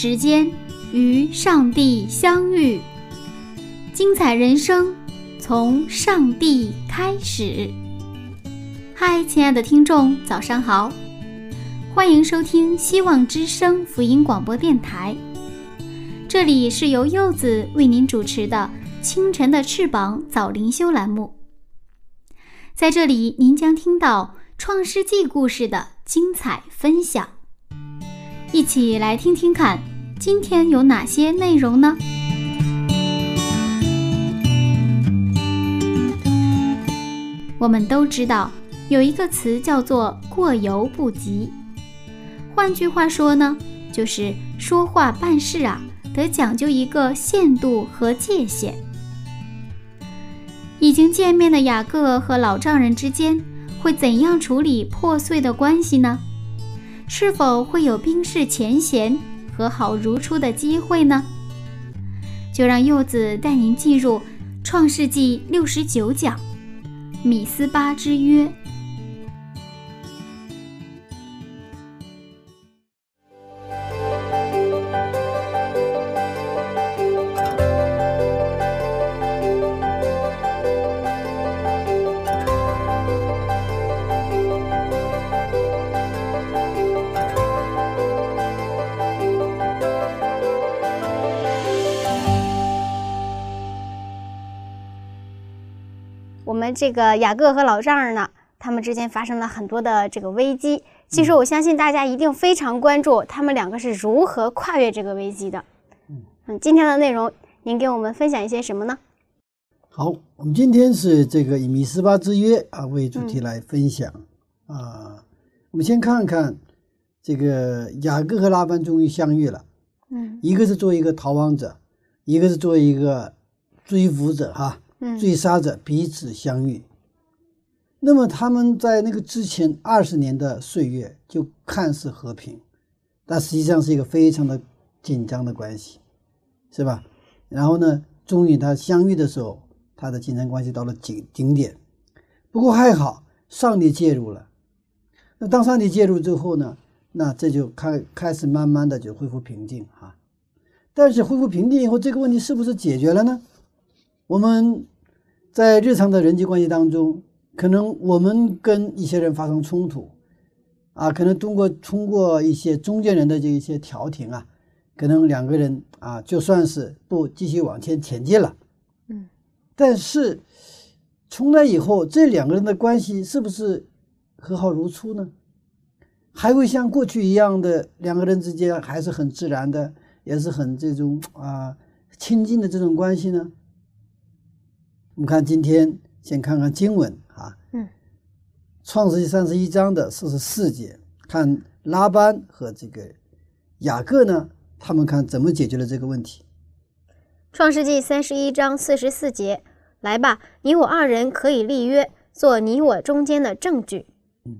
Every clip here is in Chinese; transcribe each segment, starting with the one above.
时间与上帝相遇，精彩人生从上帝开始。嗨，亲爱的听众，早上好，欢迎收听希望之声福音广播电台。这里是由柚子为您主持的《清晨的翅膀》早灵修栏目。在这里，您将听到创世纪故事的精彩分享。一起来听听看，今天有哪些内容呢？我们都知道有一个词叫做“过犹不及”，换句话说呢，就是说话办事啊，得讲究一个限度和界限。已经见面的雅各和老丈人之间会怎样处理破碎的关系呢？是否会有冰释前嫌、和好如初的机会呢？就让柚子带您进入《创世纪》六十九讲《米斯巴之约》。这个雅各和老丈人呢，他们之间发生了很多的这个危机。其实我相信大家一定非常关注他们两个是如何跨越这个危机的。嗯，今天的内容，您给我们分享一些什么呢？好，我们今天是这个以米斯巴之约啊为主题来分享啊。我们先看看这个雅各和拉班终于相遇了。嗯，一个是作为一个逃亡者，一个是作为一个追捕者哈。追杀者彼此相遇，那么他们在那个之前二十年的岁月就看似和平，但实际上是一个非常的紧张的关系，是吧？然后呢，终于他相遇的时候，他的紧张关系到了顶顶点。不过还好，上帝介入了。那当上帝介入之后呢，那这就开开始慢慢的就恢复平静哈。但是恢复平静以后，这个问题是不是解决了呢？我们在日常的人际关系当中，可能我们跟一些人发生冲突，啊，可能通过通过一些中间人的这一些调停啊，可能两个人啊，就算是不继续往前前进了，嗯，但是从那以后，这两个人的关系是不是和好如初呢？还会像过去一样的两个人之间还是很自然的，也是很这种啊亲近的这种关系呢？我们看今天先看看经文啊，嗯，《创世纪三十一章的四十四节，看拉班和这个雅各呢，他们看怎么解决了这个问题。《创世纪三十一章四十四节，来吧，你我二人可以立约，做你我中间的证据。嗯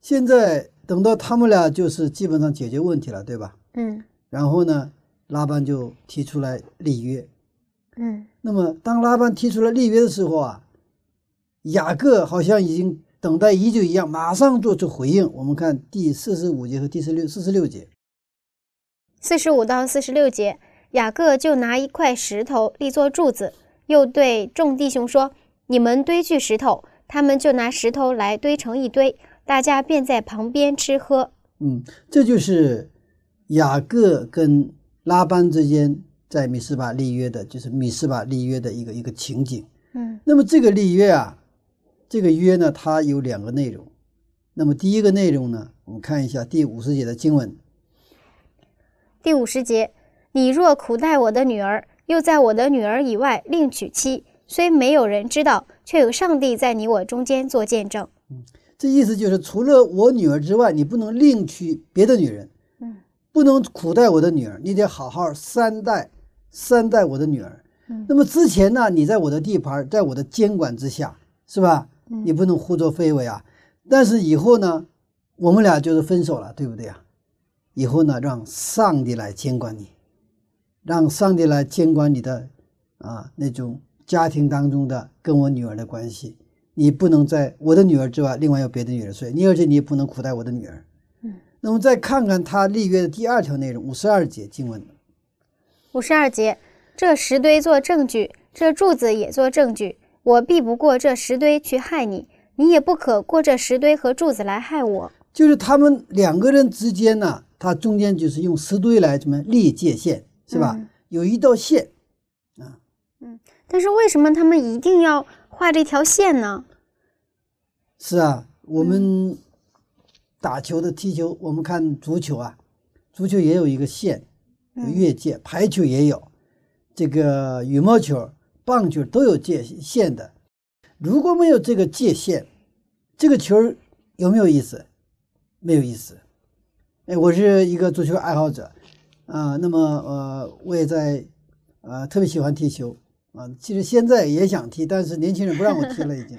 现在等到他们俩就是基本上解决问题了，对吧？嗯然后呢，拉班就提出来立约。嗯那么当拉班提出了立约的时候啊，雅各好像已经等待已久一样，马上做出回应。我们看第四十五节和第四六四十六节。四十五到四十六节，雅各就拿一块石头立作柱子，又对众弟兄说：“你们堆聚石头。”他们就拿石头来堆成一堆，大家便在旁边吃喝。嗯，这就是雅各跟拉班之间在米斯巴立约的，就是米斯巴立约的一个一个情景。嗯那么这个立约啊，这个约呢，它有两个内容。那么第一个内容呢，我们看一下第五十节的经文。第五十节，你若苦待我的女儿，又在我的女儿以外另娶妻，虽没有人知道，却有上帝在你我中间做见证。嗯，这意思就是，除了我女儿之外，你不能另娶别的女人。嗯，不能苦待我的女儿，你得好好善待善待我的女儿。嗯，那么之前呢，你在我的地盘，在我的监管之下，是吧？你不能胡作非为啊。但是以后呢，我们俩就是分手了，对不对啊？以后呢，让上帝来监管你，让上帝来监管你的啊那种。家庭当中的跟我女儿的关系，你不能在我的女儿之外，另外有别的女人睡你，而且你也不能苦待我的女儿。嗯，那么再看看他立约的第二条内容，五十二节经文。五十二节，这石堆做证据，这柱子也做证据。我必不过这石堆去害你，你也不可过这石堆和柱子来害我。就是他们两个人之间呢，他中间就是用石堆来什么立界限，是吧？有一道线啊。嗯。但是为什么他们一定要画这条线呢？是啊，我们打球的踢球，我们看足球啊，足球也有一个线，有越界；排球也有，这个羽毛球、棒球都有界限的。如果没有这个界限，这个球有没有意思？没有意思。哎，我是一个足球爱好者啊，那么呃，我也在呃特别喜欢踢球。啊，其实现在也想踢，但是年轻人不让我踢了，已经。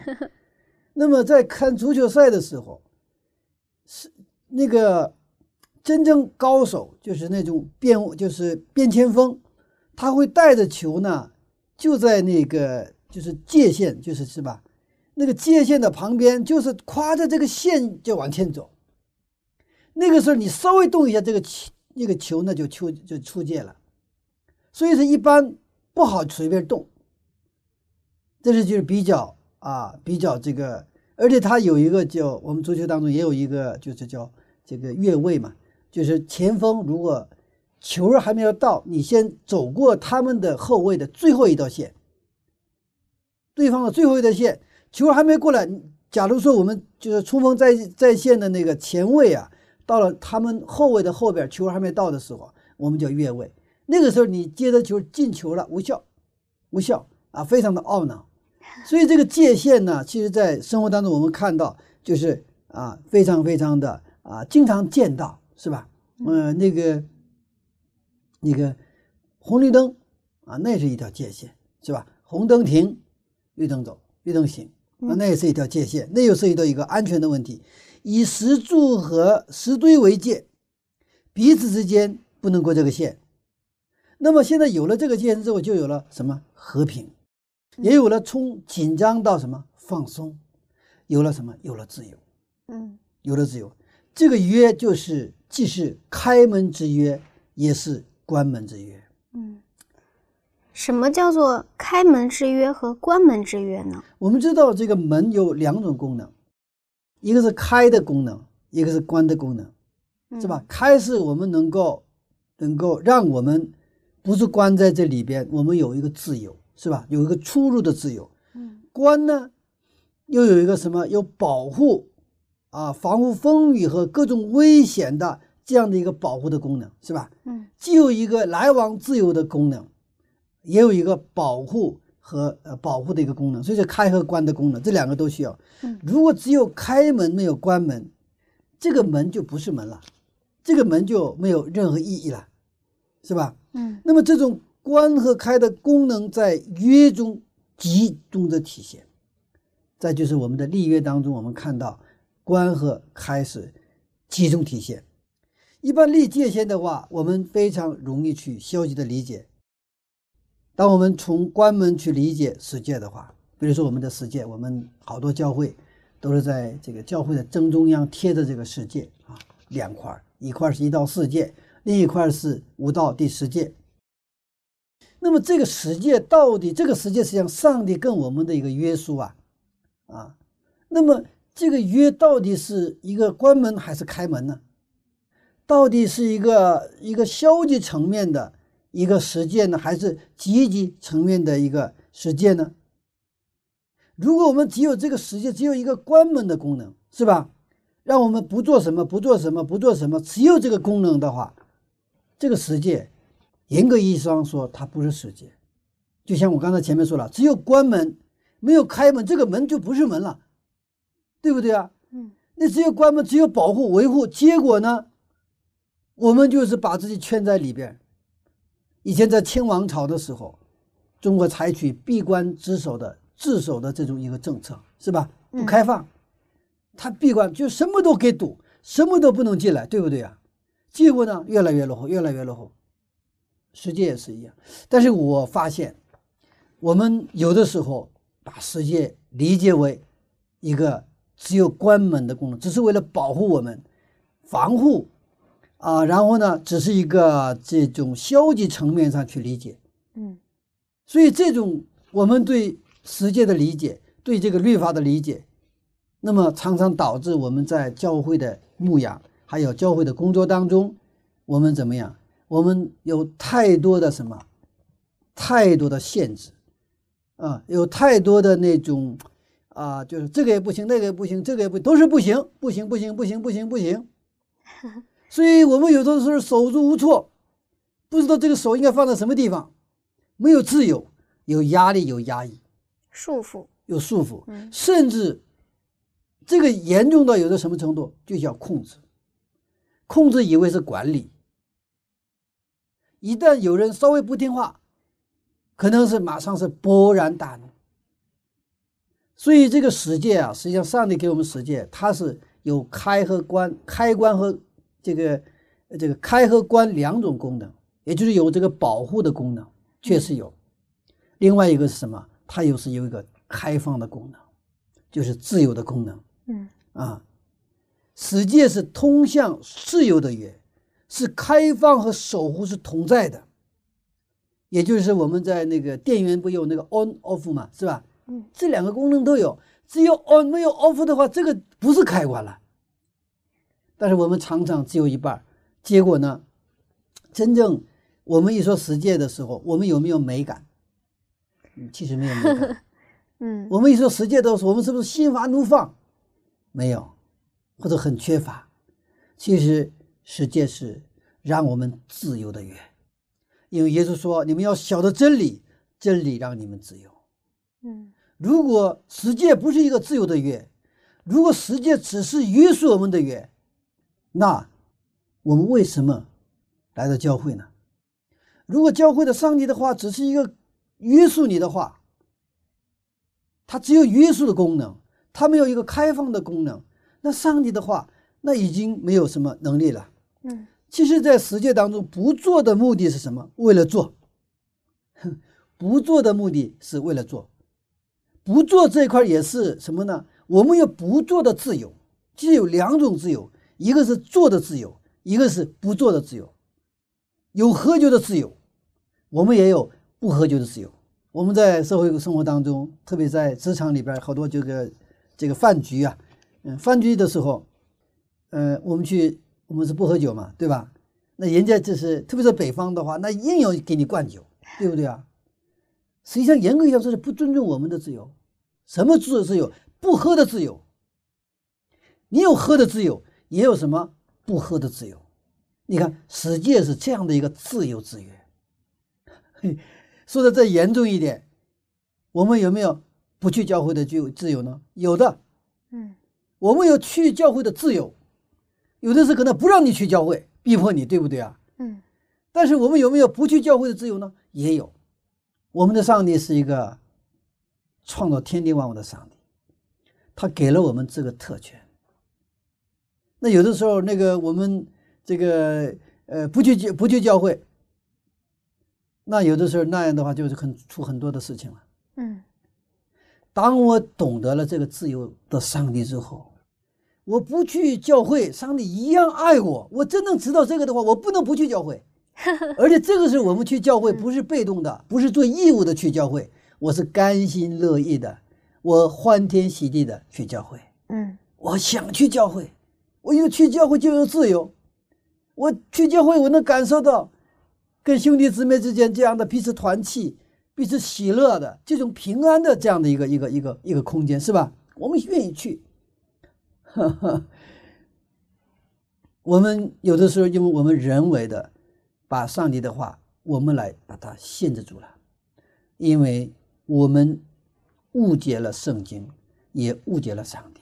那么在看足球赛的时候，是那个真正高手，就是那种变就是变前锋，他会带着球呢，就在那个就是界限，就是是吧？那个界限的旁边，就是跨着这个线就往前走。那个时候你稍微动一下这个球，那个球呢就出就出界了。所以说一般。不好随便动，这是就是比较啊，比较这个，而且他有一个叫我们足球当中也有一个，就是叫这个越位嘛，就是前锋如果球还没有到，你先走过他们的后卫的最后一道线，对方的最后一道线，球还没过来，假如说我们就是冲锋在在线的那个前卫啊，到了他们后卫的后边，球还没到的时候，我们叫越位。那个时候你接着球进球了，无效，无效啊，非常的懊恼。所以这个界限呢，其实在生活当中我们看到就是啊，非常非常的啊，经常见到，是吧？嗯，那个那个红绿灯啊，那是一条界限，是吧？红灯停，绿灯走，绿灯行啊，那也是一条界限，那又涉及到一个安全的问题，以石柱和石堆为界，彼此之间不能过这个线。那么现在有了这个界限之后，就有了什么？和平，也有了从紧张到什么？放松，有了什么？有了自由，嗯，有了自由。这个约就是既是开门之约，也是关门之约。嗯，什么叫做开门之约和关门之约呢？我们知道这个门有两种功能，一个是开的功能，一个是关的功能，是吧？开是我们能够能够让我们。不是关在这里边，我们有一个自由，是吧？有一个出入的自由。嗯，关呢，又有一个什么？有保护啊，防护风雨和各种危险的这样的一个保护的功能，是吧？嗯，既有一个来往自由的功能，也有一个保护和呃保护的一个功能。所以说，开和关的功能，这两个都需要。嗯，如果只有开门没有关门，这个门就不是门了，这个门就没有任何意义了，是吧？嗯，那么这种关和开的功能在约中集中的体现，再就是我们的立约当中，我们看到关和开始集中体现。一般立界限的话，我们非常容易去消极的理解。当我们从关门去理解世界的话，比如说我们的世界，我们好多教会都是在这个教会的正中央贴着这个世界啊，两块一块是一到四界。另一块是五到第十诫，那么这个十诫到底，这个十诫实际上上帝跟我们的一个约束啊，啊，那么这个约到底是一个关门还是开门呢？到底是一个一个消极层面的一个实践呢，还是积极层面的一个实践呢？如果我们只有这个实践，只有一个关门的功能，是吧？让我们不做什么，不做什么，不做什么，只有这个功能的话。这个世界，严格意义上说，它不是世界，就像我刚才前面说了，只有关门没有开门，这个门就不是门了，对不对啊？嗯，那只有关门，只有保护维护，结果呢，我们就是把自己圈在里边。以前在清王朝的时候，中国采取闭关自守的自守的这种一个政策，是吧？不开放，他闭关就什么都给堵，什么都不能进来，对不对啊？结果呢，越来越落后，越来越落后。世界也是一样，但是我发现，我们有的时候把世界理解为一个只有关门的功能，只是为了保护我们、防护啊，然后呢，只是一个这种消极层面上去理解。嗯，所以这种我们对世界的理解，对这个律法的理解，那么常常导致我们在教会的牧养，还有教会的工作当中，我们怎么样？我们有太多的什么，太多的限制，啊，有太多的那种，啊，就是这个也不行，那个也不行，这个也不都是不行，不行，不行，不行，不行，不行。所以我们有的时候手足无措，不知道这个手应该放在什么地方，没有自由，有压力，有压抑，束缚，有束缚，嗯甚至这个严重到有的什么程度，就叫控制，控制以为是管理。一旦有人稍微不听话，可能是马上是勃然大怒。所以这个十诫啊，实际上上帝给我们十诫，它是有开和关、开关和这个这个开和关两种功能，也就是有这个保护的功能，确实有。另外一个是什么？它又是有一个开放的功能，就是自由的功能嗯啊。十诫是通向自由的约。是开放和守护是同在的，也就是我们在那个电源不有那个 on off 嘛，是吧？嗯，这两个功能都有，只有 on 没有 off 的话，这个不是开关了。但是我们常常只有一半，结果呢，真正我们一说实践的时候，我们有没有美感？嗯，其实没有美感。嗯我们一说实践的时候，我们是不是心花怒放？没有，或者很缺乏。其实。实践是让我们自由的源，因为耶稣说：“你们要晓得真理，真理让你们自由。”嗯如果世界不是一个自由的约，如果世界只是约束我们的约，那我们为什么来到教会呢？如果教会的上帝的话只是一个约束你的话，它只有约束的功能，它没有一个开放的功能，那上帝的话那已经没有什么能力了。嗯其实，在世界当中，不做的目的是什么？为了做。哼，不做的目的是为了做。不做这一块也是什么呢？我们有不做的自由，既有两种自由，一个是做的自由，一个是不做的自由。有喝酒的自由，我们也有不喝酒的自由。我们在社会生活当中，特别在职场里边，好多这个这个饭局啊，嗯，饭局的时候，呃，我们去。我们是不喝酒嘛，对吧？那人家就是，特别是北方的话，那硬要给你灌酒，对不对啊？实际上，严格意义上说是不尊重我们的自由。什么自由？自由不喝的自由。你有喝的自由，也有什么不喝的自由。你看，世界是这样的一个自由制约。嘿，说的再严重一点，我们有没有不去教会的就自由呢？有的。嗯，我们有去教会的自由。有的是可能不让你去教会，逼迫你，对不对啊？嗯。但是我们有没有不去教会的自由呢？也有。我们的上帝是一个创造天地万物的上帝，他给了我们这个特权。那有的时候，那个我们这个呃不去教不去教会，那有的时候那样的话就是很出很多的事情了。嗯。当我懂得了这个自由的上帝之后。我不去教会，上帝一样爱我。我真正知道这个的话，我不能不去教会。而且这个是我们去教会，不是被动的，不是做义务的去教会，我是甘心乐意的，我欢天喜地的去教会。嗯，我想去教会，我有去教会就有自由。我去教会，我能感受到跟兄弟姊妹之间这样的彼此团契、彼此喜乐的这种平安的这样的一个一个一个一个空间，是吧？我们愿意去。哈哈，我们有的时候因为我们人为的把上帝的话，我们来把它限制住了。因为我们误解了圣经，也误解了上帝。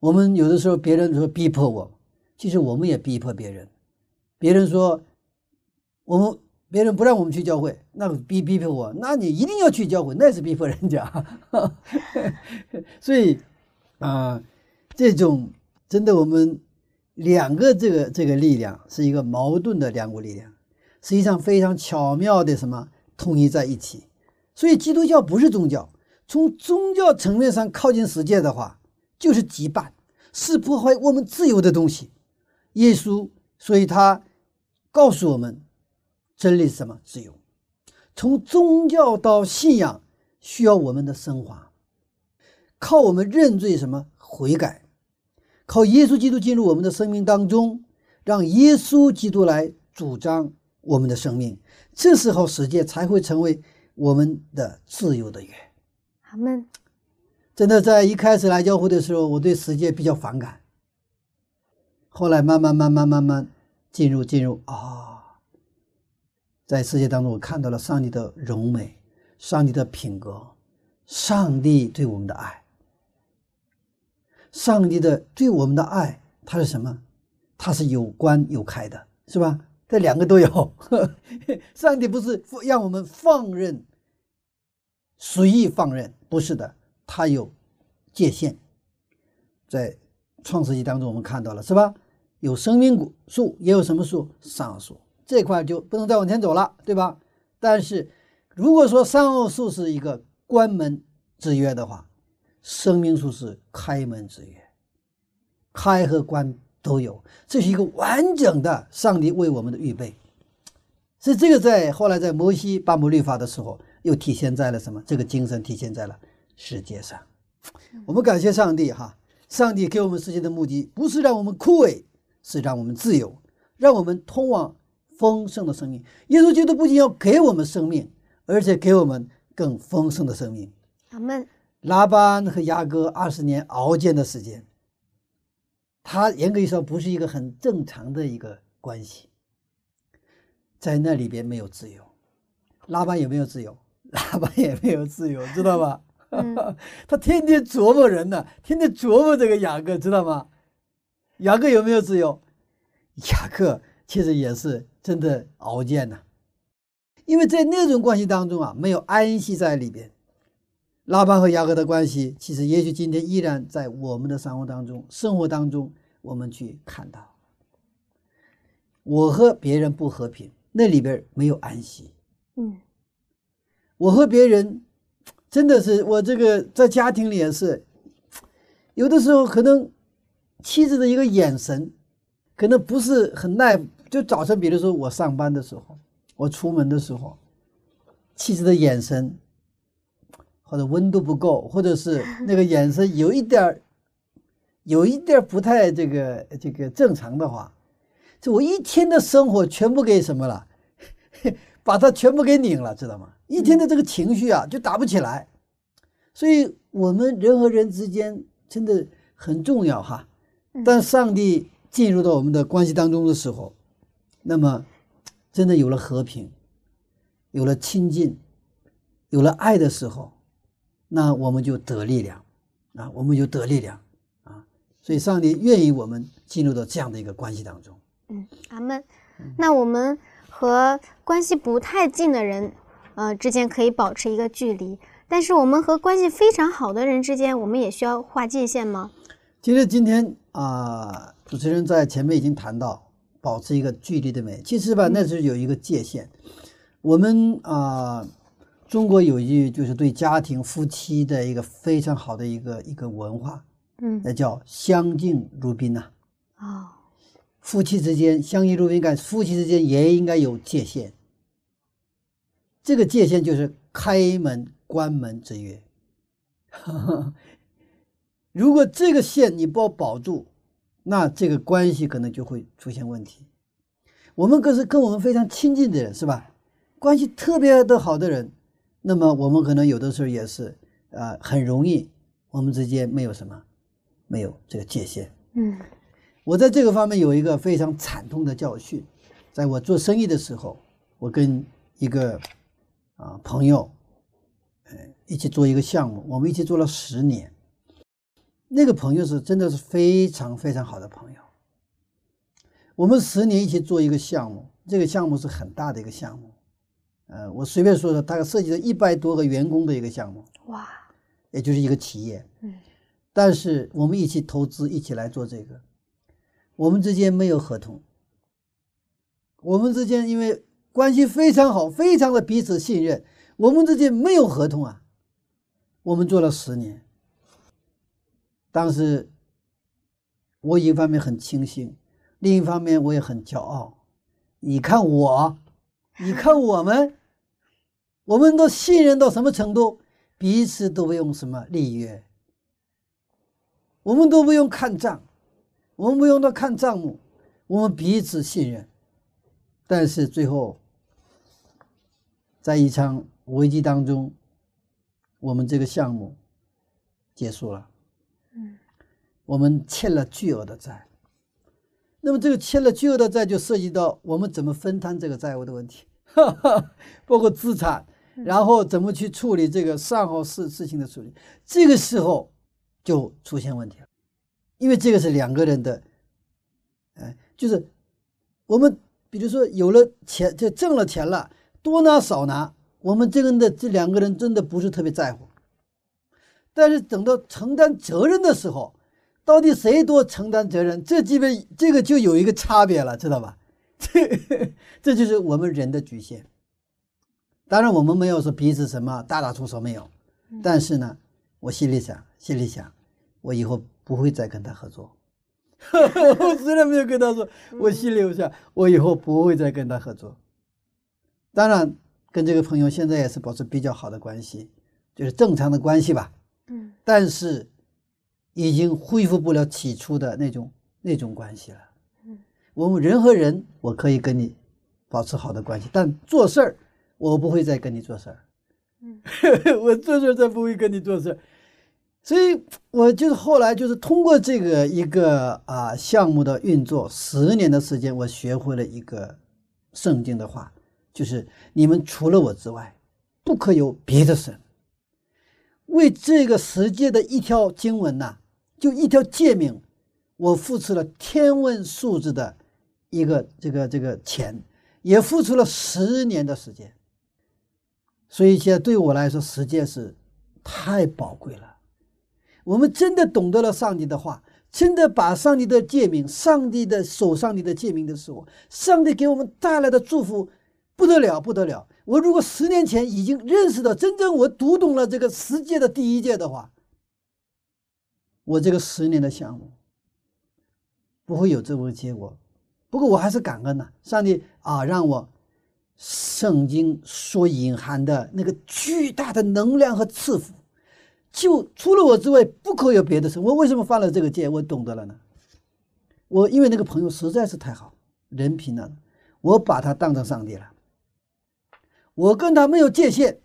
我们有的时候别人说逼迫我，其实我们也逼迫别人。别人说我们别人不让我们去教会，那逼逼迫我，那你一定要去教会，那是逼迫人家。所以啊，这种真的我们两个这个这个力量是一个矛盾的两股力量，实际上非常巧妙的什么统一在一起。所以基督教不是宗教，从宗教层面上靠近世界的话。就是羁绊，是破坏我们自由的东西。耶稣，所以他告诉我们，真理是什么？自由。从宗教到信仰，需要我们的升华，靠我们认罪，什么悔改，靠耶稣基督进入我们的生命当中，让耶稣基督来主张我们的生命。这时候，世界才会成为我们的自由的源。阿门。真的，在一开始来教会的时候，我对世界比较反感。后来慢慢、慢慢、慢慢进入、进入啊，在世界当中，我看到了上帝的荣美，上帝的品格，上帝对我们的爱，上帝的对我们的爱，它是什么？它是有关有开的，是吧？这两个都有。上帝不是让我们放任、随意放任，不是的。它有界限，在创世纪当中我们看到了，是吧？有生命树，也有什么树？桑树这块就不能再往前走了，对吧？但是如果说桑树是一个关门之约的话，生命树是开门之约，开和关都有，这是一个完整的上帝为我们的预备。所以这个在后来在摩西颁布律法的时候，又体现在了什么？这个精神体现在了。世界上，我们感谢上帝哈！上帝给我们世界的目的不是让我们枯萎，是让我们自由，让我们通往丰盛的生命。耶稣基督不仅要给我们生命，而且给我们更丰盛的生命。阿门。拉班和雅各二十年熬煎的时间，他严格意义上不是一个很正常的一个关系，在那里边没有自由。拉班也没有自由？拉班也没有自由，知道吧？他天天琢磨人呢，天天琢磨这个雅各，知道吗？雅各有没有自由？雅各其实也是真的熬煎呐，因为在那种关系当中啊，没有安息在里边。拉班和雅各的关系，其实也许今天依然在我们的生活当中、生活当中，我们去看到，我和别人不和平，那里边没有安息。嗯，我和别人。真的是我这个在家庭里也是，有的时候可能妻子的一个眼神，可能不是很耐。就早晨，比如说我上班的时候，我出门的时候，妻子的眼神或者温度不够，或者是那个眼神有一点儿，有一点不太这个这个正常的话，就我一天的生活全部给什么了，把它全部给拧了，知道吗？一天的这个情绪啊，就打不起来，所以我们人和人之间真的很重要哈。当上帝进入到我们的关系当中的时候，那么真的有了和平，有了亲近，有了爱的时候，那我们就得力量啊，我们就得力量啊。所以上帝愿意我们进入到这样的一个关系当中。嗯，阿门。那我们和关系不太近的人。呃，之间可以保持一个距离，但是我们和关系非常好的人之间，我们也需要划界限吗？其实今天啊，主持人在前面已经谈到保持一个距离的美。其实吧，那是有一个界限。我们啊，中国有一句就是对家庭夫妻的一个非常好的一个一个文化，嗯，那叫相敬如宾呐。哦，夫妻之间相敬如宾，干夫妻之间也应该有界限。这个界限就是开门关门之约。如果这个线你不保住，那这个关系可能就会出现问题。我们可是跟我们非常亲近的人，是吧？关系特别的好的人，那么我们可能有的时候也是呃，很容易我们之间没有什么，没有这个界限。嗯，我在这个方面有一个非常惨痛的教训，在我做生意的时候，我跟一个。啊朋友，呃，一起做一个项目，我们一起做了十年。那个朋友是真的是非常非常好的朋友。我们十年一起做一个项目，这个项目是很大的一个项目，呃，我随便说说，大概涉及了一百多个员工的一个项目，哇，也就是一个企业。嗯，但是我们一起投资，一起来做这个，我们之间没有合同。我们之间因为关系非常好，非常的彼此信任，我们之间没有合同啊。我们做了十年。当时，我一方面很庆幸，另一方面我也很骄傲。你看我，你看我们，我们都信任到什么程度？彼此都不用什么立约，我们都不用看账，我们不用到看账目，我们彼此信任。但是最后，在一场危机当中，我们这个项目结束了。嗯。我们欠了巨额的债，那么这个欠了巨额的债，就涉及到我们怎么分摊这个债务的问题，包括资产，然后怎么去处理这个善后事事情的处理，这个时候就出现问题了，因为这个是两个人的，哎，就是我们比如说有了钱，就挣了钱了，多拿少拿，我们这个的这两个人真的不是特别在乎，但是等到承担责任的时候。到底谁多承担责任？这基本这个就有一个差别了，知道吧？这 这就是我们人的局限。当然，我们没有说彼此什么大打出手没有，但是呢，我心里想，心里想，我以后不会再跟他合作。我虽然没有跟他说，我心里想，我以后不会再跟他合作。当然，跟这个朋友现在也是保持比较好的关系，就是正常的关系吧。嗯，但是。已经恢复不了起初的那种那种关系了。嗯，我们人和人，我可以跟你保持好的关系，但做事儿，我不会再跟你做事儿。嗯，我做事儿再不会跟你做事儿。所以，我就是后来就是通过这个一个啊项目的运作，十年的时间，我学会了一个圣经的话，就是你们除了我之外，不可有别的神。为这个世界的一条经文呐。就一条诫命，我付出了天文数字的一个这个这个钱，也付出了十年的时间。所以现在对我来说，时间是太宝贵了。我们真的懂得了上帝的话，真的把上帝的诫命、上帝的守上帝的诫命的时候，上帝给我们带来的祝福不得了，不得了。我如果十年前已经认识到，真正我读懂了这个十诫的第一诫的话。我这个十年的项目不会有这么个结果，不过我还是感恩呐，上帝啊，让我圣经所隐含的那个巨大的能量和赐福，就除了我之外，不可有别的神。我为什么犯了这个戒？我懂得了呢。我因为那个朋友实在是太好，人品呢，我把他当成上帝了，我跟他没有界限。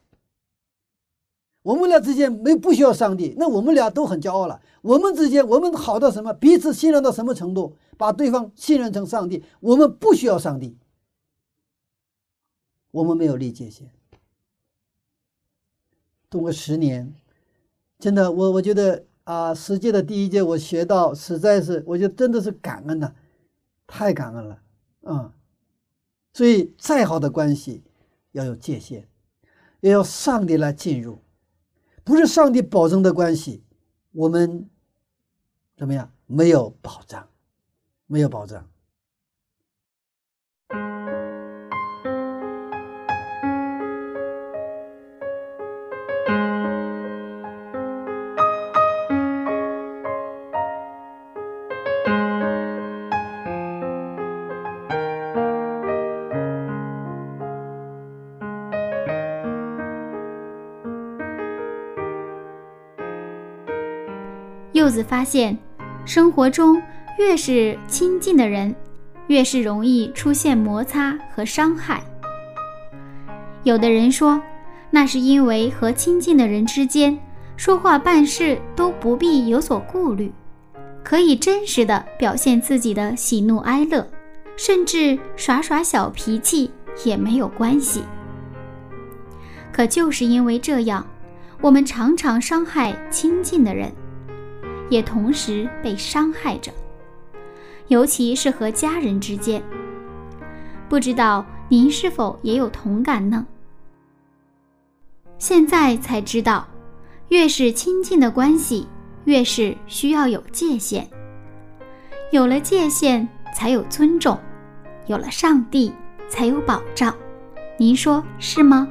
我们俩之间没不需要上帝，那我们俩都很骄傲了。我们之间，我们好到什么？彼此信任到什么程度？把对方信任成上帝，我们不需要上帝。我们没有立界限。通过十年，真的，我我觉得啊，世界的第一届我学到，实在是，我觉得真的是感恩呐，太感恩了，嗯。所以，再好的关系要有界限，也要上帝来进入。不是上帝保证的关系，我们怎么样？没有保障，没有保障。子发现，生活中越是亲近的人，越是容易出现摩擦和伤害。有的人说，那是因为和亲近的人之间说话办事都不必有所顾虑，可以真实的表现自己的喜怒哀乐，甚至耍耍小脾气也没有关系。可就是因为这样，我们常常伤害亲近的人，也同时被伤害着，尤其是和家人之间。不知道您是否也有同感呢？现在才知道，越是亲近的关系，越是需要有界限。有了界限，才有尊重；有了上帝，才有保障。您说是吗？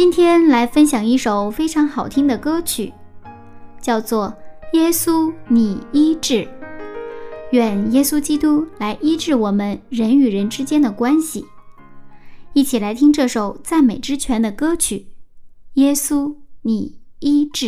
今天来分享一首非常好听的歌曲，叫做《耶稣，你医治》。愿耶稣基督来医治我们人与人之间的关系。一起来听这首赞美之泉的歌曲，《耶稣，你医治》。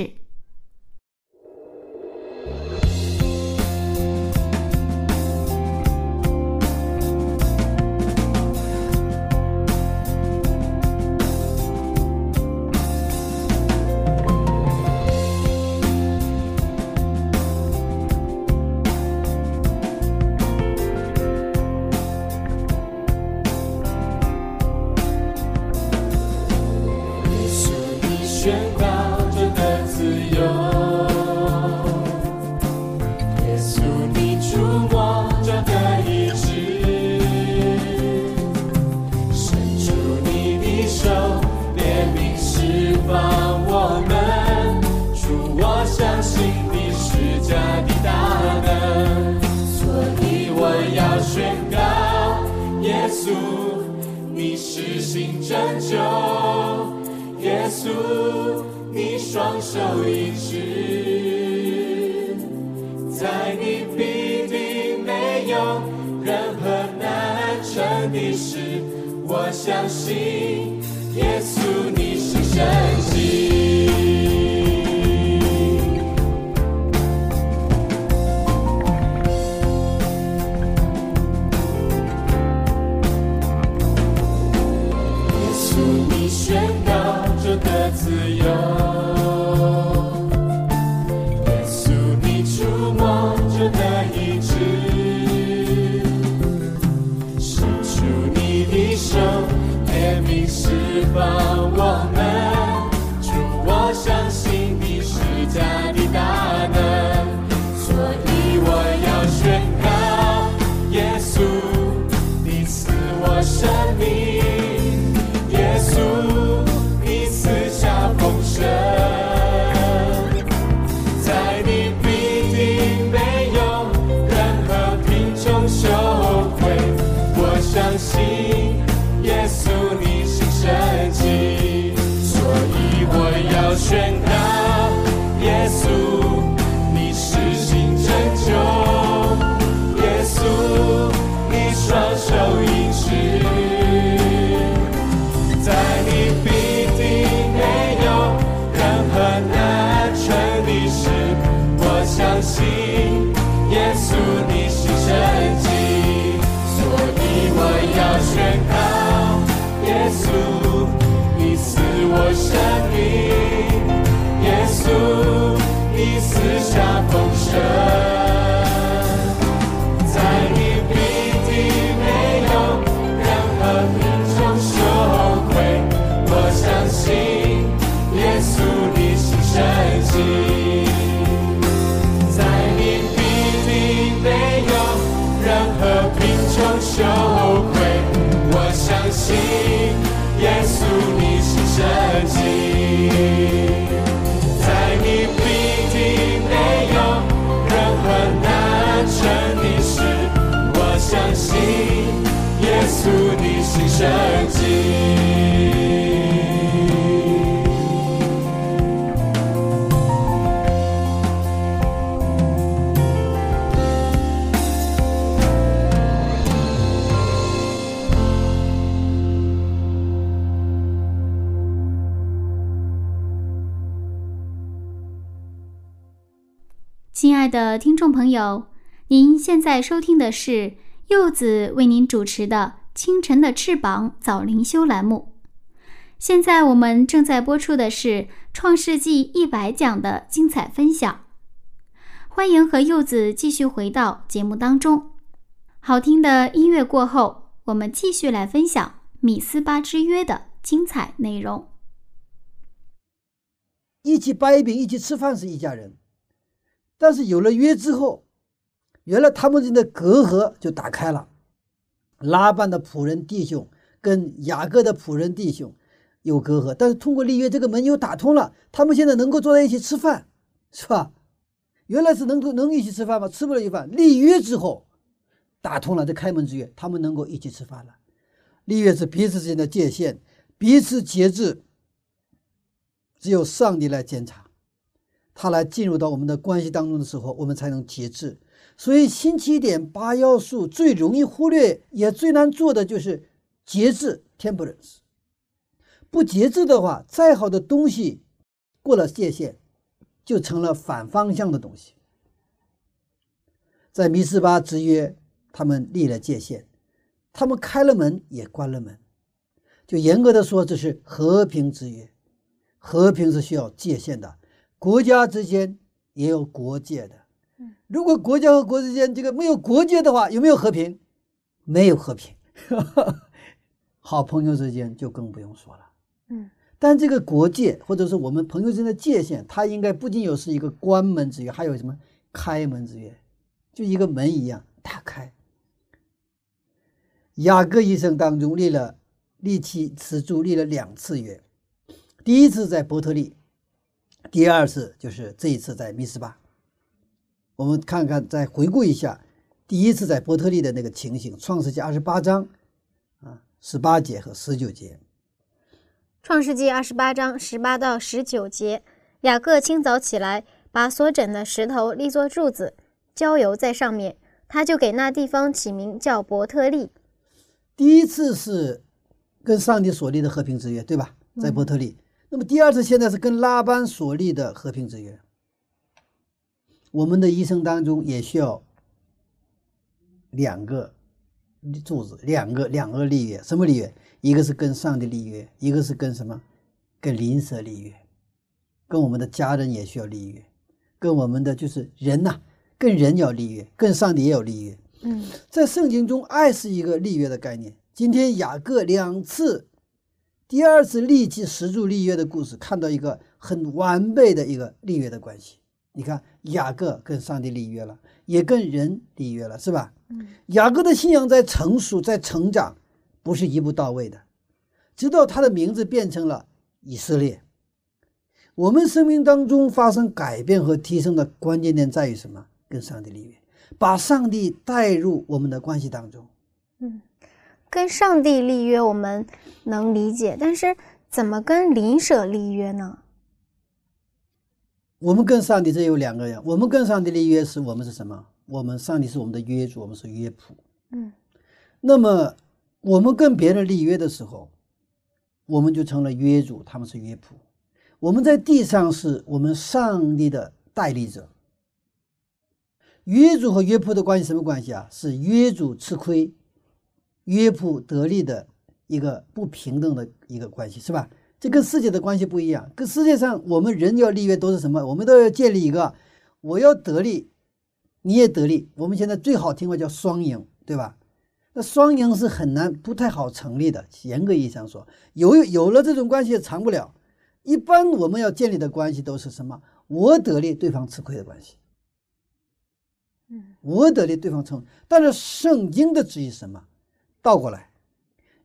友，您现在收听的是柚子为您主持的《清晨的翅膀》早灵修栏目。现在我们正在播出的是《创世纪》一百讲的精彩分享，欢迎和柚子继续回到节目当中。好听的音乐过后，我们继续来分享米斯巴之约的精彩内容。一起掰饼、一起吃饭是一家人，但是有了约之后，原来他们之间的隔阂就打开了。拉班的仆人弟兄跟雅各的仆人弟兄。有隔阂，但是通过立约，这个门又打通了。他们现在能够坐在一起吃饭，是吧？原来是能够能一起吃饭吗？吃不了一饭。立约之后，打通了这开门之约，他们能够一起吃饭了。立约是彼此之间的界限，彼此节制，只有上帝来检查，他来进入到我们的关系当中的时候，我们才能节制。所以，新起点八要素最容易忽略，也最难做的就是节制 （temperance）。不节制的话，再好的东西，过了界限，就成了反方向的东西。在米斯巴之约，他们立了界限，他们开了门也关了门，就严格的说，这是和平之约。和平是需要界限的，国家之间也有国界的。如果国家和国之间这个没有国界的话，有没有和平？没有和平。好朋友之间就更不用说了。嗯，但这个国界或者是我们朋友之间的界限，它应该不仅有是一个关门之约，还有什么开门之约，就一个门一样打开。雅各一生当中立了立妻持住立了两次约，第一次在伯特利，第二次就是这一次在密斯巴。我们看看，再回顾一下第一次在伯特利的那个情形，《创世纪二十八章啊十八节和十九节。创世纪二十八章十八到十九节，雅各清早起来，把所枕的石头立作柱子，浇油在上面，他就给那地方起名叫伯特利。第一次是跟上帝所立的和平之约，对吧？在伯特利。那么第二次现在是跟拉班所立的和平之约。我们的一生当中也需要两个柱子，两个两个立约，什么立约？一个是跟上帝立约，一个是跟什么？跟邻舍立约，跟我们的家人也需要立约，跟我们的就是人呐，跟人要立约，跟上帝也有立约。嗯，在圣经中，爱是一个立约的概念。今天雅各两次，第二次立起石柱立约的故事，看到一个很完备的一个立约的关系。你看，雅各跟上帝立约了，也跟人立约了，是吧？嗯，雅各的信仰在成熟，在成长。不是一步到位的，直到他的名字变成了以色列。我们生命当中发生改变和提升的关键点在于什么？跟上帝立约，把上帝带入我们的关系当中。嗯，跟上帝立约我们能理解，但是怎么跟邻舍立约呢？我们跟上帝这有两个人，我们跟上帝立约是我们是什么？我们上帝是我们的约主，我们是约仆。嗯，那么。我们跟别人立约的时候，我们就成了约主，他们是约仆。我们在地上是我们上帝的代理者。约主和约仆的关系什么关系啊？是约主吃亏，约仆得利的一个不平等的一个关系，是吧？这跟世界的关系不一样。跟世界上我们人要立约都是什么？我们都要建立一个，我要得利，你也得利。我们现在最好听话叫双赢，对吧？那双赢是很难、不太好成立的。严格意义上说，有有了这种关系也长不了。一般我们要建立的关系都是什么？我得利，对方吃亏的关系。嗯，我得利，对方成。但是圣经的旨意是什么？倒过来，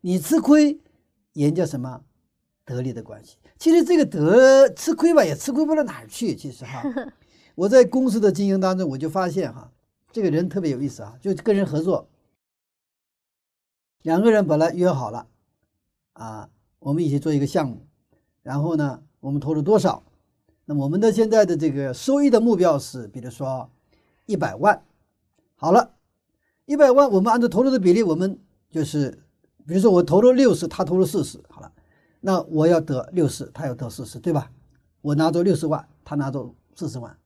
你吃亏，人家什么得利的关系？其实这个得吃亏吧，也吃亏不到哪儿去。其实哈，我在公司的经营当中，我就发现哈，这个人特别有意思啊，就跟人合作。两个人本来约好了，啊，我们一起做一个项目，然后呢，我们投入多少？那么我们的现在的这个收益的目标是，比如说一百万。好了，一百万，我们按照投入的比例，我们就是，比如说我投入六十，他投入四十，好了，那我要得六十，他要得四十，对吧？我拿走六十万，他拿走四十万。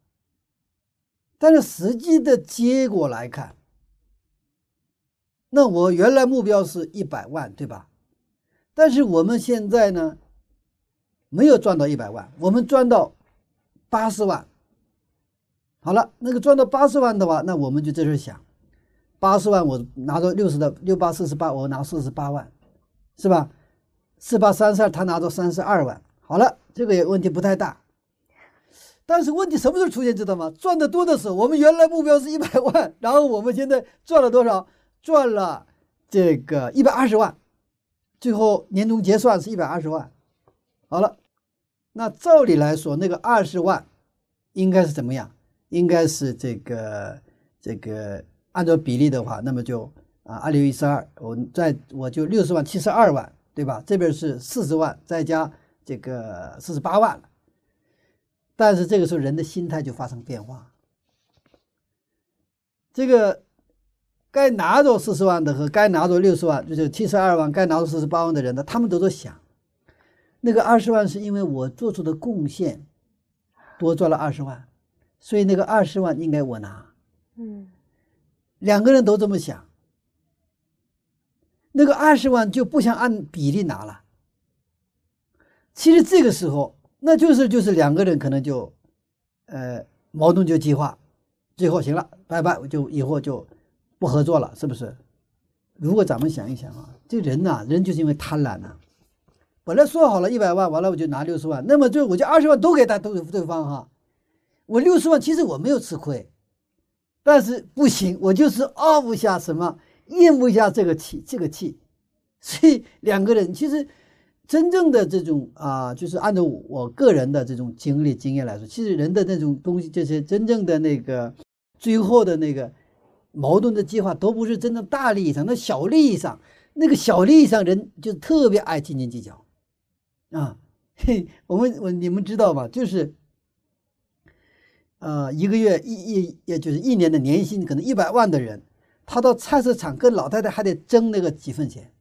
但是实际的结果来看。那我原来目标是一百万，对吧？但是我们现在呢，没有赚到一百万，我们赚到八十万。好了，那个赚到八十万的话，那我们就在这想，八十万我拿到六十的六八四十八，我拿四十八万，是吧？四八三十二，他拿到三十二万。好了，这个也问题不太大。但是问题什么时候出现，知道吗？赚的多的时候，我们原来目标是一百万，然后我们现在赚了多少？赚了这个一百二十万，最后年终结算是一百二十万。好了，那照理来说，那个二十万应该是怎么样？应该是这个这个按照比例的话，那么就啊二六一十二，我再我就六十万七十二万，对吧？这边是四十万，再加这个四十八万了。但是这个时候人的心态就发生变化，这个该拿走四十万的和该拿走六十万，就是七十二万，该拿走四十八万的人呢，他们都在想，那个二十万是因为我做出的贡献多赚了二十万，所以那个二十万应该我拿。嗯，两个人都这么想，那个二十万就不想按比例拿了。其实这个时候。那就是就是两个人可能就，呃，矛盾就激化，最后行了，拜拜，就以后就不合作了，是不是？如果咱们想一想啊，这人呐，人就是因为贪婪呐，本来说好了一百万，完了我就拿六十万，那么就我就二十万都给他，都给对方哈，我六十万其实我没有吃亏，但是不行，我就是傲不下什么，咽不下这个气，这个气，所以两个人其实。真正的这种啊，就是按照我个人的这种经历经验来说，其实人的那种东西，这些真正的那个最后的那个矛盾的计划，都不是真正大利益上，那小利益上，那个小利益上人就特别爱斤斤计较啊。嘿，我们我你们知道吧？就是呃，一个月一一也就是一年的年薪可能一百万的人，他到菜市场跟老太太还得争那个几分钱。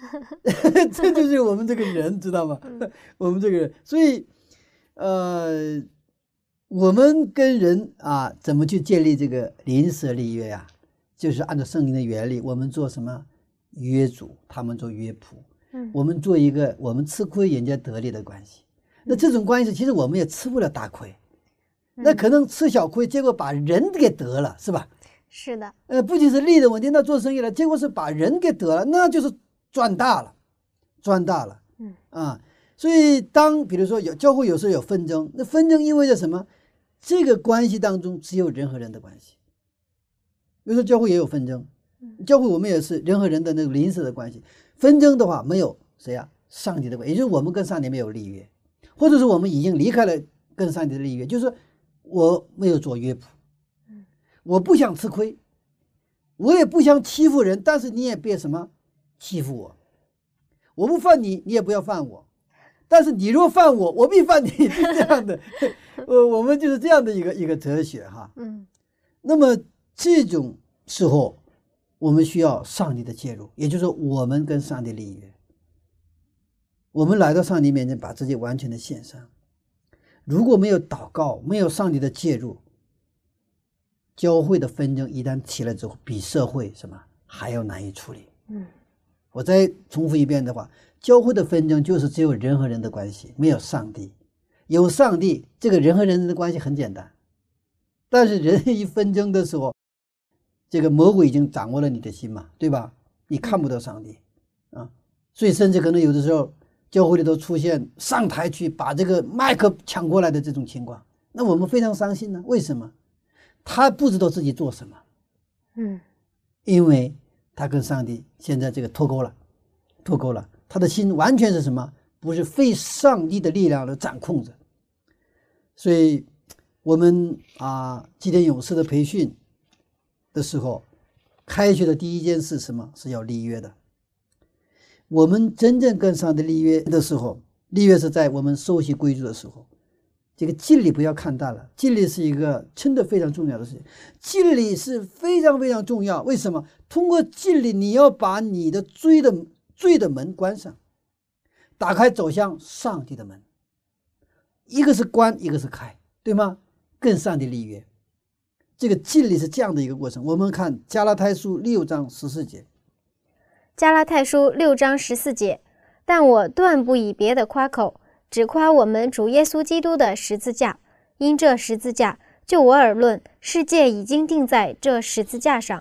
这就是我们这个人，知道吗？我们这个人，所以，呃，我们跟人啊，怎么去建立这个临舍立约呀？就是按照圣经的原理，我们做什么约主，他们做约仆。嗯，我们做一个我们吃亏人家得利的关系。那这种关系，其实我们也吃不了大亏，那可能吃小亏，结果把人给得了，是吧？是的。呃，不仅是利的问题，那做生意了，结果是把人给得了，那就是。赚大了，赚大了，嗯啊，所以当比如说有教会有时候有纷争，那纷争意味着什么？这个关系当中只有人和人的关系。比如说教会也有纷争，教会我们也是人和人的那个临时的关系。纷争的话没有谁啊？上帝的关系，也就是我们跟上帝没有立约，或者是我们已经离开了跟上帝的立约，就是我没有做约谱，我不想吃亏，我也不想欺负人，但是你也别什么。欺负我，我不犯你，你也不要犯我。但是你若犯我，我必犯你，是这样的。呃，我们就是这样的一个一个哲学哈。嗯。那么这种时候，我们需要上帝的介入，也就是我们跟上帝立约。我们来到上帝面前，把自己完全的献上。如果没有祷告，没有上帝的介入，教会的纷争一旦起来之后，比社会什么还要难以处理。嗯。我再重复一遍的话，教会的纷争就是只有人和人的关系，没有上帝。有上帝，这个人和人的关系很简单。但是人一纷争的时候，这个魔鬼已经掌握了你的心嘛，对吧？你看不到上帝啊，所以甚至可能有的时候，教会里头出现上台去把这个麦克抢过来的这种情况，那我们非常伤心呢。为什么？他不知道自己做什么，嗯，因为。他跟上帝现在这个脱钩了，脱钩了。他的心完全是什么？不是非上帝的力量来掌控着。所以，我们啊，祭奠勇士的培训的时候，开学的第一件事什么是要立约的。我们真正跟上帝立约的时候，立约是在我们熟悉规矩的时候。这个敬礼不要看淡了，敬礼是一个真的非常重要的事情。敬礼是非常非常重要。为什么？通过敬礼，你要把你的罪的罪的门关上，打开走向上帝的门。一个是关，一个是开，对吗？跟上帝立约，这个敬礼是这样的一个过程。我们看加拉太书六章十四节。加拉太书六章十四节，但我断不以别的夸口。只夸我们主耶稣基督的十字架。因这十字架，就我而论，世界已经定在这十字架上；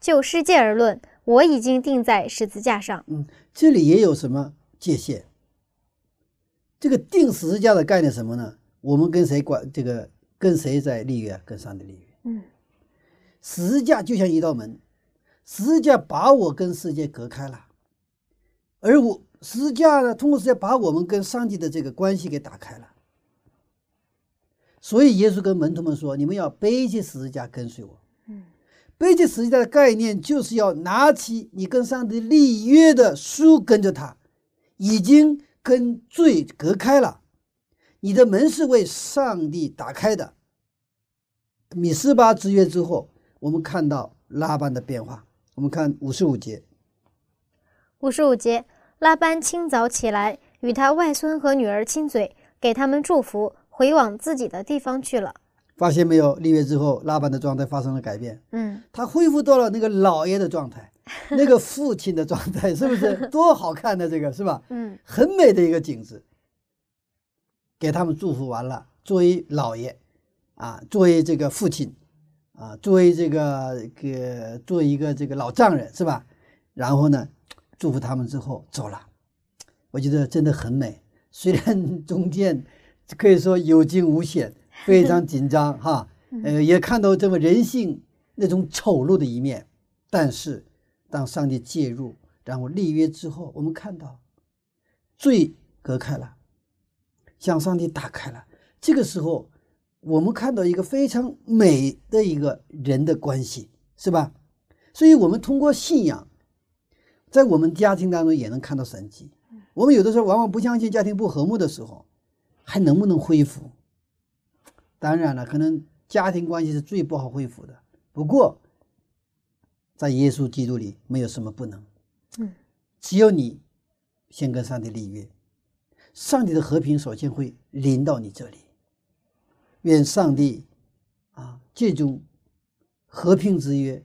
就世界而论，我已经定在十字架上。嗯，这里也有什么界限？这个定十字架的概念什么呢？我们跟谁管？这个跟谁在立约？跟上帝立约。嗯，十字架就像一道门，十字架把我跟世界隔开了，而我十字架呢，通过十字架把我们跟上帝的这个关系给打开了。所以耶稣跟门徒们说：“你们要背起十字架跟随我。”嗯，背起十字架的概念就是要拿起你跟上帝立约的书，跟着他，已经跟罪隔开了，你的门是为上帝打开的。米斯巴之约之后，我们看到拉班的变化。我们看五十五节。五十五节，拉班清早起来，与他外孙和女儿亲嘴，给他们祝福。回往自己的地方去了，发现没有？立约之后，拉班的状态发生了改变。嗯，他恢复到了那个老爷的状态，那个父亲的状态，是不是 多好看的这个是吧？嗯，很美的一个景致。给他们祝福完了，作为老爷啊，作为这个父亲啊，作为这个个做一个这个老丈人是吧？然后呢，祝福他们之后走了，我觉得真的很美。虽然中间。可以说有惊无险，非常紧张哈，呃，也看到这么人性那种丑陋的一面。但是，当上帝介入，然后立约之后，我们看到罪隔开了，向上帝打开了。这个时候，我们看到一个非常美的一个人的关系，是吧？所以，我们通过信仰，在我们家庭当中也能看到神迹。我们有的时候往往不相信家庭不和睦的时候。还能不能恢复？当然了，可能家庭关系是最不好恢复的。不过，在耶稣基督里，没有什么不能。嗯，只有你先跟上帝立约，上帝的和平首先会临到你这里。愿上帝啊，这种和平之约，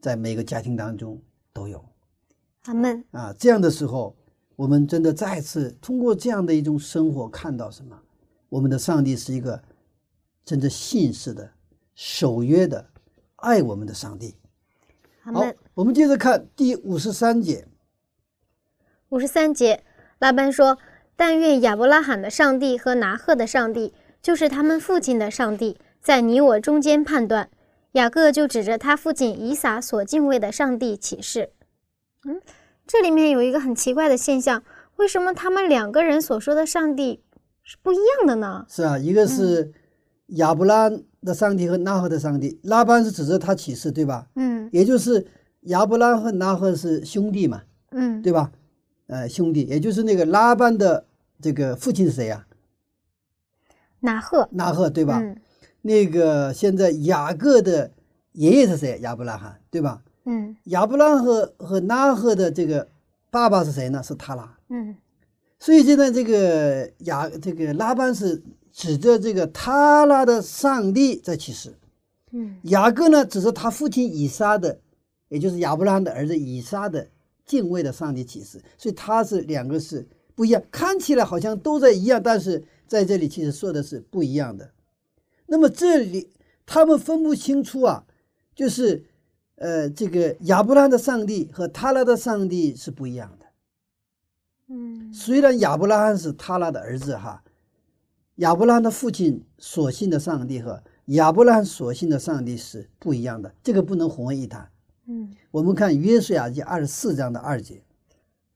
在每个家庭当中都有。阿门。啊，这样的时候。我们真的再次通过这样的一种生活，看到什么？我们的上帝是一个真正信实的、守约的、爱我们的上帝。好，我们接着看第五十三节。五十三节，拉班说：“但愿亚伯拉罕的上帝和拿赫的上帝，就是他们父亲的上帝，在你我中间判断。”雅各就指着他父亲以撒所敬畏的上帝起誓。嗯。这里面有一个很奇怪的现象，为什么他们两个人所说的上帝是不一样的呢？是啊，一个是亚伯拉的上帝和拉赫的上帝，拉班是指着他起誓，对吧？嗯，也就是亚伯拉和拉赫是兄弟嘛，嗯，对吧？呃，兄弟，也就是那个拉班的这个父亲是谁呀？拿赫，拿赫，对吧？那个现在雅各的爷爷是谁？亚伯拉罕，对吧？嗯，亚伯拉和和拉赫的这个爸爸是谁呢？是塔拉。嗯，所以现在这个雅这个拉班是指着这个塔拉的上帝在启示。嗯，雅各呢指着他父亲以撒的，也就是亚伯拉罕的儿子以撒的敬畏的上帝启示。所以他是两个是不一样，看起来好像都在一样，但是在这里其实说的是不一样的。那么这里他们分不清楚啊，就是。呃，这个亚伯拉罕的上帝和他拉的上帝是不一样的。嗯，虽然亚伯拉罕是他拉的儿子哈，亚伯拉罕的父亲所信的上帝和亚伯拉罕所信的上帝是不一样的，这个不能混为一谈。嗯，我们看约书亚记二十四章的二节。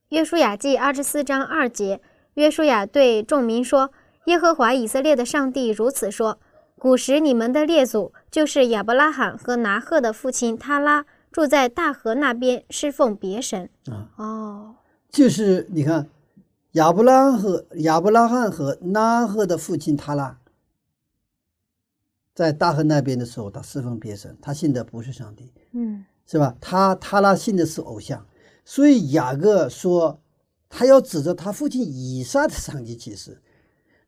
约书亚记二十四章二节，约书亚对众民说：“耶和华以色列的上帝如此说。”古时你们的列祖就是亚伯拉罕和拿赫的父亲他拉，住在大河那边侍奉别神啊。哦，就是你看，亚伯拉和亚伯拉罕和拿赫的父亲他拉，在大河那边的时候，他侍奉别神，他信的不是上帝，嗯，是吧？他他拉信的是偶像，所以雅各说，他要指着他父亲以撒的上帝启示。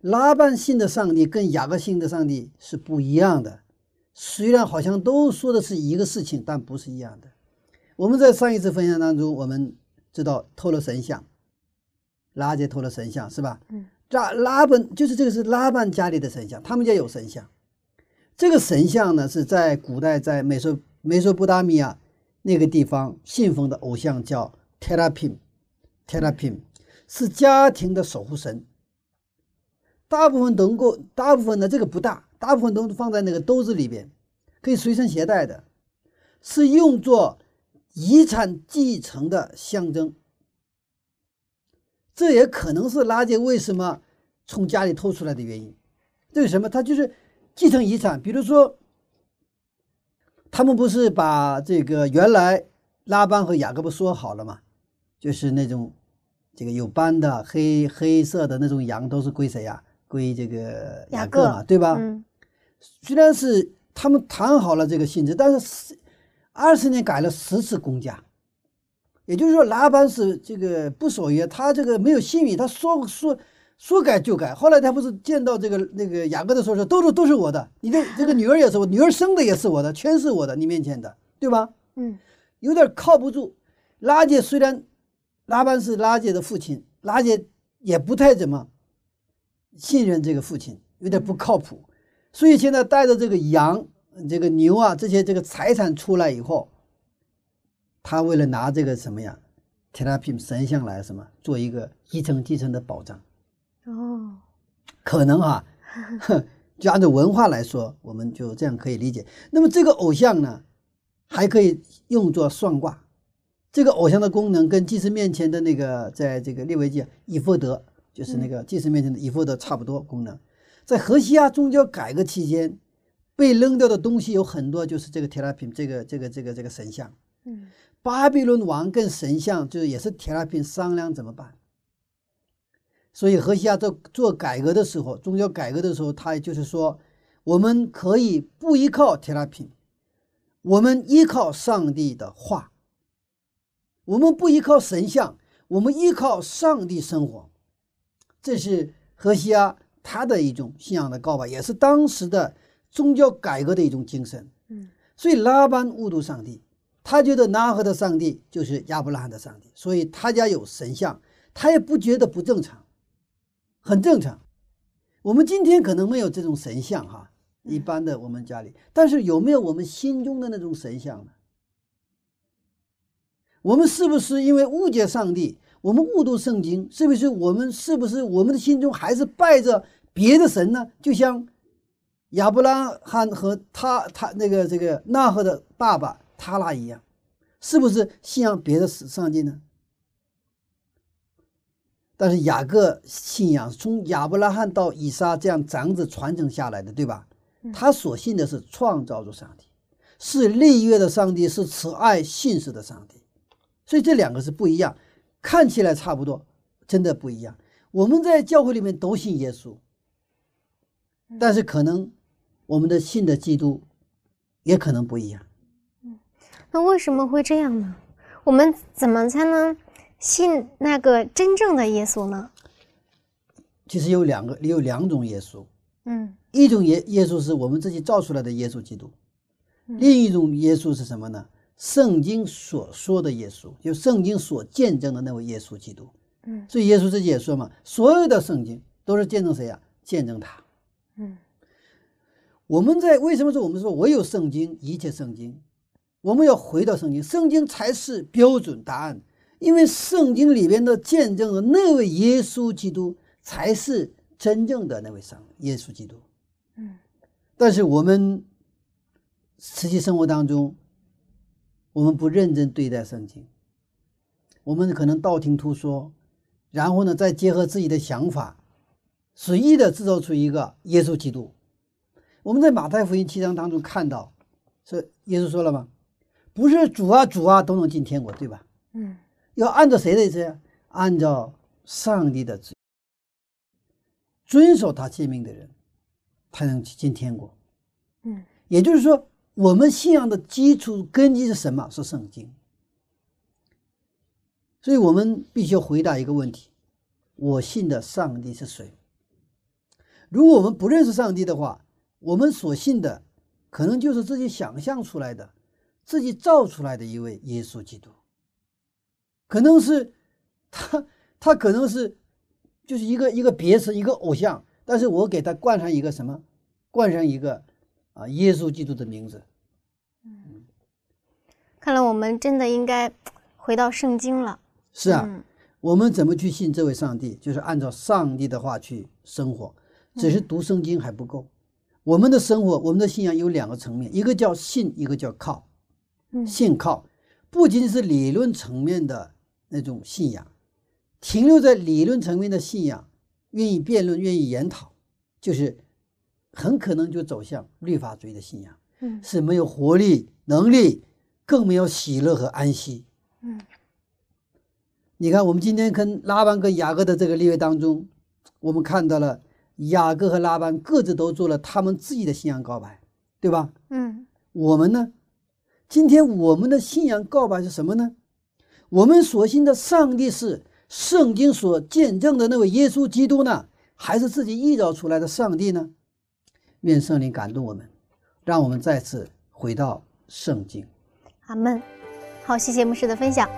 拉班信的上帝跟雅各信的上帝是不一样的，虽然好像都说的是一个事情，但不是一样的。我们在上一次分享当中，我们知道偷了神像，拉杰偷了神像是吧？嗯，拉拉本就是这个是拉班家里的神像，他们家有神像。这个神像呢是在古代在美索美索不达米亚那个地方信奉的偶像叫 Terapim，Terapim 是家庭的守护神。大部分能够，大部分呢这个不大，大部分都放在那个兜子里边，可以随身携带的，是用作遗产继承的象征。这也可能是拉杰为什么从家里偷出来的原因。这是什么？他就是继承遗产。比如说，他们不是把这个原来拉班和雅各布说好了嘛？就是那种这个有斑的黑黑色的那种羊都是归谁呀？归这个雅各嘛，对吧？嗯虽然是他们谈好了这个性质，但是二十年改了十次公家，也就是说拉班是这个不守约，他这个没有信誉，他说说说改就改。后来他不是见到这个那个雅各的时候说，都是都是我的，你的这个女儿也是我，女儿生的也是我的，全是我的，你面前的，对吧？嗯有点靠不住。拉杰虽然拉班是拉杰的父亲，拉杰也不太怎么信任这个父亲，有点不靠谱。所以现在带着这个羊、这个牛啊这些这个财产出来以后，他为了拿这个什么呀，提拉品神像来什么做一个一层继承的保障，哦 可能啊，就按照文化来说，我们就这样可以理解。那么这个偶像呢，还可以用作算卦。这个偶像的功能跟祭司面前的那个，在这个列维记以弗德，就是那个祭司面前的衣服的差不多功能。在河西亚宗教改革期间，被扔掉的东西有很多，就是这个铁拉品，这个这个这个这个神像。嗯巴比伦王跟神像就是也是铁拉品商量怎么办。所以河西亚做做改革的时候，宗教改革的时候，他也就是说，我们可以不依靠铁拉品，我们依靠上帝的话，我们不依靠神像，我们依靠上帝生活。这是荷西亚他的一种信仰的告白，也是当时的宗教改革的一种精神。嗯所以拉班误读上帝，他觉得拿赫的上帝就是亚伯拉罕的上帝，所以他家有神像，他也不觉得不正常，很正常。我们今天可能没有这种神像哈，一般的我们家里，但是有没有我们心中的那种神像呢？我们是不是因为误解上帝，我们误读圣经？是不是我们是不是我们的心中还是拜着别的神呢？就像亚伯拉罕和他他那个这个那赫的爸爸塔拉一样，是不是信仰别的上帝呢？但是雅各信仰从亚伯拉罕到以撒这样长子传承下来的，对吧？他所信的是创造主上帝，是立约的上帝，是慈爱信实的上帝。所以这两个是不一样，看起来差不多，真的不一样。我们在教会里面都信耶稣，但是可能我们的信的基督也可能不一样。嗯那为什么会这样呢？我们怎么才能信那个真正的耶稣呢？其实有两个，有两种耶稣，嗯一种耶耶稣是我们自己造出来的耶稣基督，另一种耶稣是什么呢？圣经所说的耶稣，就圣经所见证的那位耶稣基督。嗯所以耶稣自己也说嘛，所有的圣经都是见证谁呀、见证他。嗯我们在为什么说我们说唯有圣经，一切圣经，我们要回到圣经，圣经才是标准答案，因为圣经里边的见证的那位耶稣基督才是真正的那位上耶稣基督。嗯但是我们实际生活当中，我们不认真对待圣经，我们可能道听途说，然后呢，再结合自己的想法，随意的制造出一个耶稣基督。我们在马太福音七章当中看到，是耶稣说了吗？不是主啊主啊都能进天国，对吧？嗯要按照谁的旨？按照上帝的旨，遵守他诫命的人，才能进天国。嗯也就是说，我们信仰的基础根基是什么？是圣经。所以我们必须要回答一个问题：我信的上帝是谁？如果我们不认识上帝的话，我们所信的可能就是自己想象出来的、自己造出来的一位耶稣基督，可能是他，他可能是就是一个一个别称，一个偶像，但是我给他冠上一个什么？冠上一个啊，耶稣基督的名字。嗯，看来我们真的应该回到圣经了。是啊，我们怎么去信这位上帝？就是按照上帝的话去生活。只是读圣经还不够，我们的生活，我们的信仰有两个层面，一个叫信，一个叫靠。信靠不仅仅是理论层面的那种信仰，停留在理论层面的信仰，愿意辩论，愿意研讨，就是很可能就走向律法主义的信仰。嗯，是没有活力、能力，更没有喜乐和安息。嗯，你看，我们今天跟拉班跟雅各的这个例位当中，我们看到了雅各和拉班各自都做了他们自己的信仰告白，对吧？嗯，我们呢，今天我们的信仰告白是什么呢？我们所信的上帝是圣经所见证的那位耶稣基督呢，还是自己臆造出来的上帝呢？愿圣灵感动我们，让我们再次回到圣经。阿门。好，谢谢牧师的分享。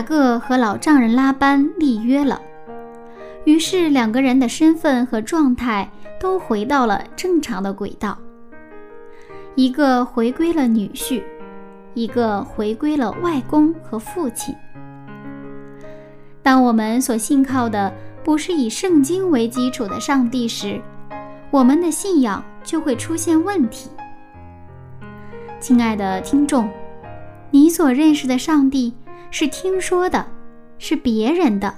雅各和老丈人拉班立约了，于是两个人的身份和状态都回到了正常的轨道。一个回归了女婿，一个回归了外公和父亲。当我们所信靠的不是以圣经为基础的上帝时，我们的信仰就会出现问题。亲爱的听众，你所认识的上帝。是听说的，是别人的，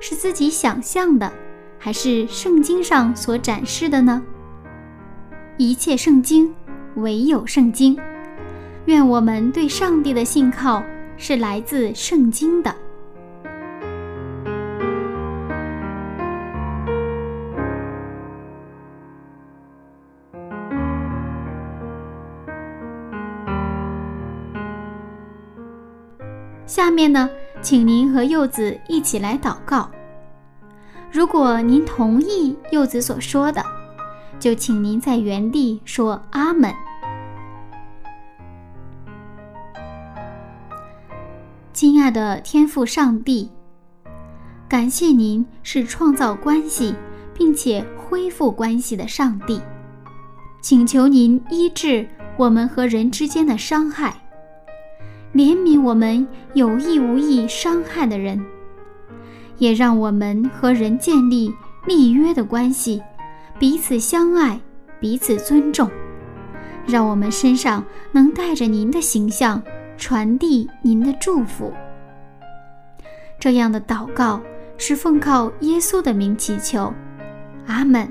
是自己想象的，还是圣经上所展示的呢？一切圣经，唯有圣经。愿我们对上帝的信靠是来自圣经的。下面呢，请您和柚子一起来祷告。如果您同意柚子所说的，就请您在原地说阿门。亲爱的天父上帝，感谢您是创造关系并且恢复关系的上帝，请求您医治我们和人之间的伤害。怜悯我们有意无意伤害的人，也让我们和人建立立约的关系，彼此相爱，彼此尊重，让我们身上能带着您的形象，传递您的祝福。这样的祷告是奉靠耶稣的名祈求，阿门。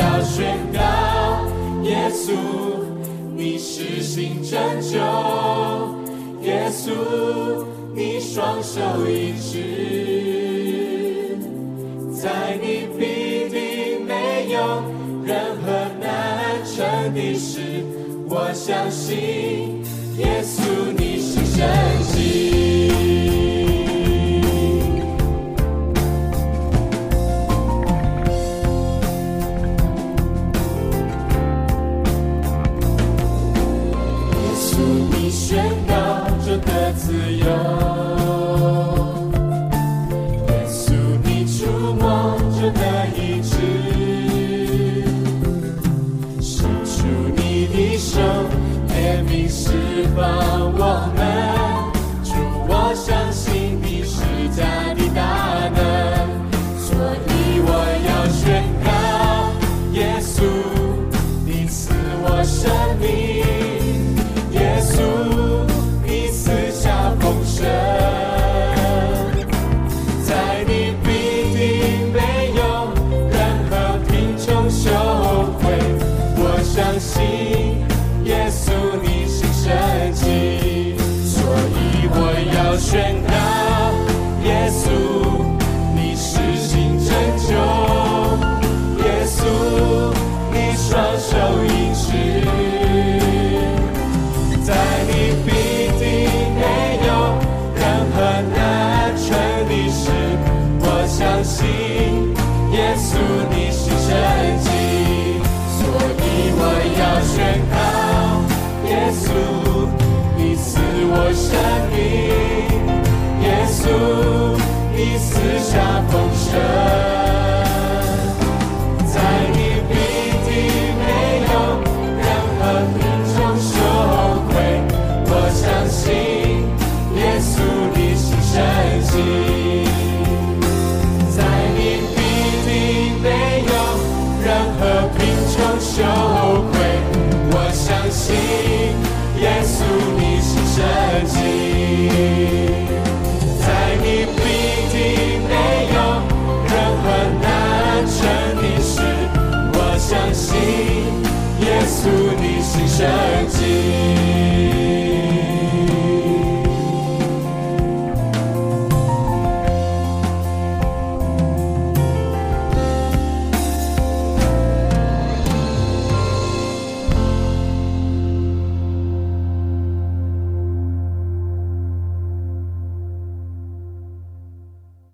要宣告：耶稣，你是新拯救；耶稣，你双手一指，在你必定没有任何难成的事。我相信，耶稣，你是神迹。许下风声。神。